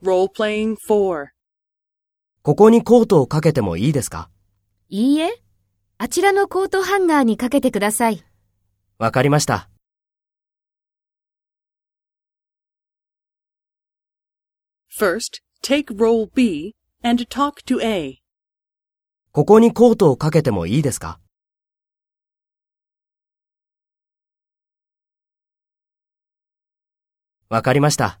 Role-playing 4. ここにコートをかけてもいいですか？いいえ、あちらのコートハンガーにかけてください。わかりました。First, take role B and talk to A. ここにコートをかけてもいいですか？わかりました。